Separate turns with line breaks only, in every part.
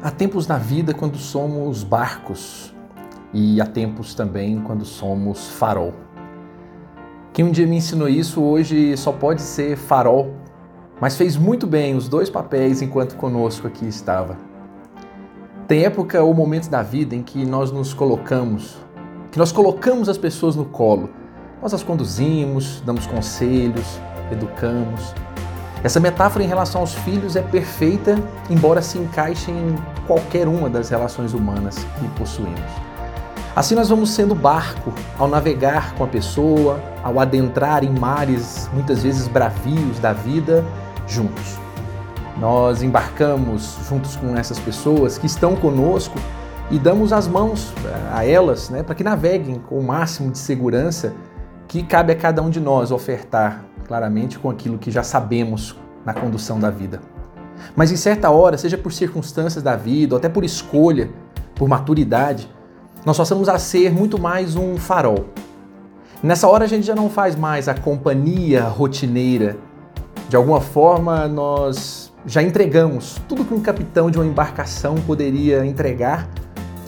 Há tempos na vida quando somos barcos e há tempos também quando somos farol. Quem um dia me ensinou isso hoje só pode ser farol, mas fez muito bem os dois papéis enquanto conosco aqui estava. Tem época ou momentos da vida em que nós nos colocamos, que nós colocamos as pessoas no colo. Nós as conduzimos, damos conselhos, educamos, essa metáfora em relação aos filhos é perfeita, embora se encaixe em qualquer uma das relações humanas que possuímos. Assim, nós vamos sendo barco ao navegar com a pessoa, ao adentrar em mares muitas vezes bravios da vida juntos. Nós embarcamos juntos com essas pessoas que estão conosco e damos as mãos eh, a elas né, para que naveguem com o máximo de segurança que cabe a cada um de nós ofertar claramente com aquilo que já sabemos na condução da vida. Mas em certa hora, seja por circunstâncias da vida, ou até por escolha, por maturidade, nós passamos a ser muito mais um farol. Nessa hora a gente já não faz mais a companhia rotineira. De alguma forma, nós já entregamos tudo que um capitão de uma embarcação poderia entregar,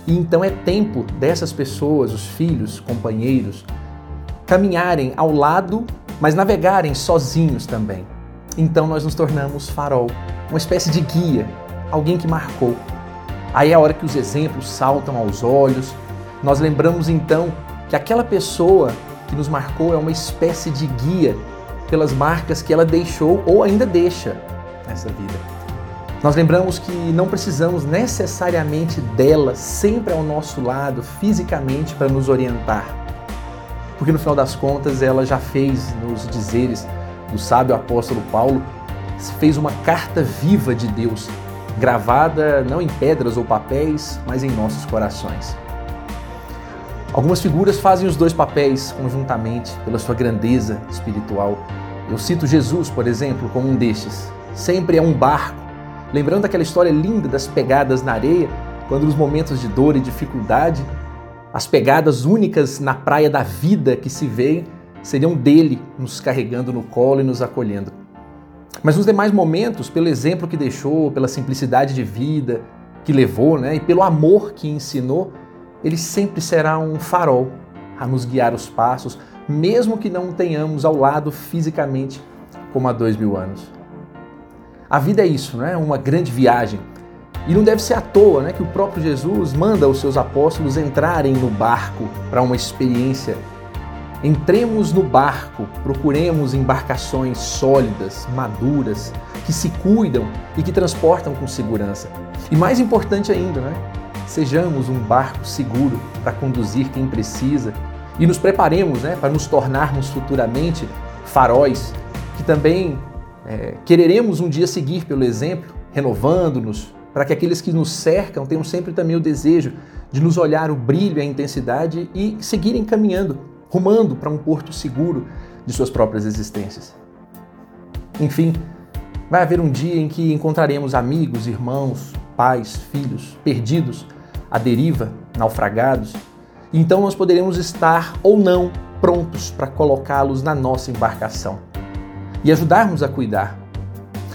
e então é tempo dessas pessoas, os filhos, companheiros, caminharem ao lado mas navegarem sozinhos também. Então nós nos tornamos farol, uma espécie de guia, alguém que marcou. Aí é a hora que os exemplos saltam aos olhos, nós lembramos então que aquela pessoa que nos marcou é uma espécie de guia pelas marcas que ela deixou ou ainda deixa nessa vida. Nós lembramos que não precisamos necessariamente dela sempre ao nosso lado fisicamente para nos orientar porque no final das contas ela já fez nos dizeres do sábio apóstolo Paulo, fez uma carta viva de Deus, gravada não em pedras ou papéis, mas em nossos corações. Algumas figuras fazem os dois papéis conjuntamente pela sua grandeza espiritual. Eu cito Jesus, por exemplo, como um destes. Sempre é um barco, lembrando aquela história linda das pegadas na areia, quando nos momentos de dor e dificuldade as pegadas únicas na praia da vida que se vê seriam dele nos carregando no colo e nos acolhendo. Mas nos demais momentos, pelo exemplo que deixou, pela simplicidade de vida que levou né, e pelo amor que ensinou, ele sempre será um farol a nos guiar os passos, mesmo que não o tenhamos ao lado fisicamente como há dois mil anos. A vida é isso, não é? Uma grande viagem e não deve ser à toa né, que o próprio Jesus manda os seus apóstolos entrarem no barco para uma experiência. Entremos no barco, procuremos embarcações sólidas, maduras, que se cuidam e que transportam com segurança. E mais importante ainda, né, sejamos um barco seguro para conduzir quem precisa e nos preparemos né, para nos tornarmos futuramente faróis que também é, quereremos um dia seguir pelo exemplo, renovando-nos, para que aqueles que nos cercam tenham sempre também o desejo de nos olhar o brilho e a intensidade e seguirem caminhando, rumando para um porto seguro de suas próprias existências. Enfim, vai haver um dia em que encontraremos amigos, irmãos, pais, filhos perdidos, à deriva, naufragados, e então nós poderemos estar ou não prontos para colocá-los na nossa embarcação e ajudarmos a cuidar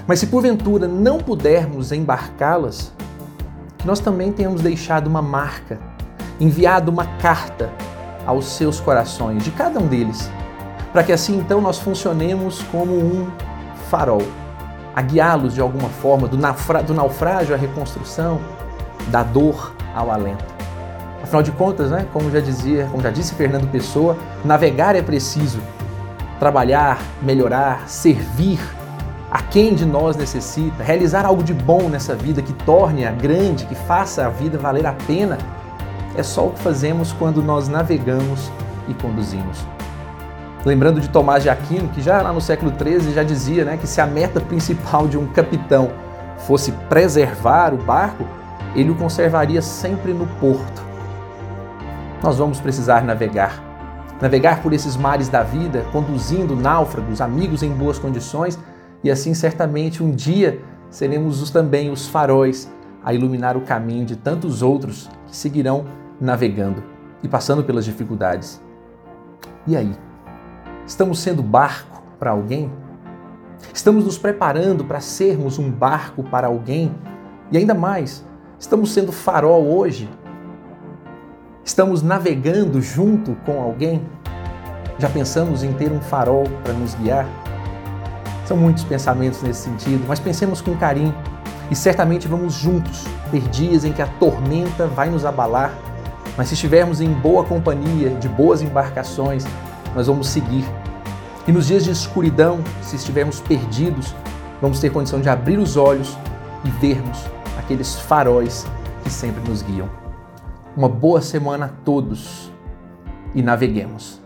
mas se porventura não pudermos embarcá-las, que nós também tenhamos deixado uma marca, enviado uma carta aos seus corações, de cada um deles, para que assim então nós funcionemos como um farol, a guiá-los de alguma forma do, do naufrágio à reconstrução, da dor ao alento. Afinal de contas, né, como já dizia, como já disse Fernando Pessoa, navegar é preciso, trabalhar, melhorar, servir a quem de nós necessita, realizar algo de bom nessa vida que torne-a grande, que faça a vida valer a pena, é só o que fazemos quando nós navegamos e conduzimos. Lembrando de Tomás de Aquino, que já lá no século XIII já dizia né, que se a meta principal de um capitão fosse preservar o barco, ele o conservaria sempre no porto. Nós vamos precisar navegar. Navegar por esses mares da vida, conduzindo náufragos, amigos em boas condições, e assim certamente um dia seremos os, também os faróis a iluminar o caminho de tantos outros que seguirão navegando e passando pelas dificuldades. E aí? Estamos sendo barco para alguém? Estamos nos preparando para sermos um barco para alguém? E ainda mais, Estamos sendo farol hoje? Estamos navegando junto com alguém? Já pensamos em ter um farol para nos guiar? São muitos pensamentos nesse sentido, mas pensemos com carinho e certamente vamos juntos ter dias em que a tormenta vai nos abalar, mas se estivermos em boa companhia, de boas embarcações, nós vamos seguir. E nos dias de escuridão, se estivermos perdidos, vamos ter condição de abrir os olhos e vermos aqueles faróis que sempre nos guiam. Uma boa semana a todos e naveguemos.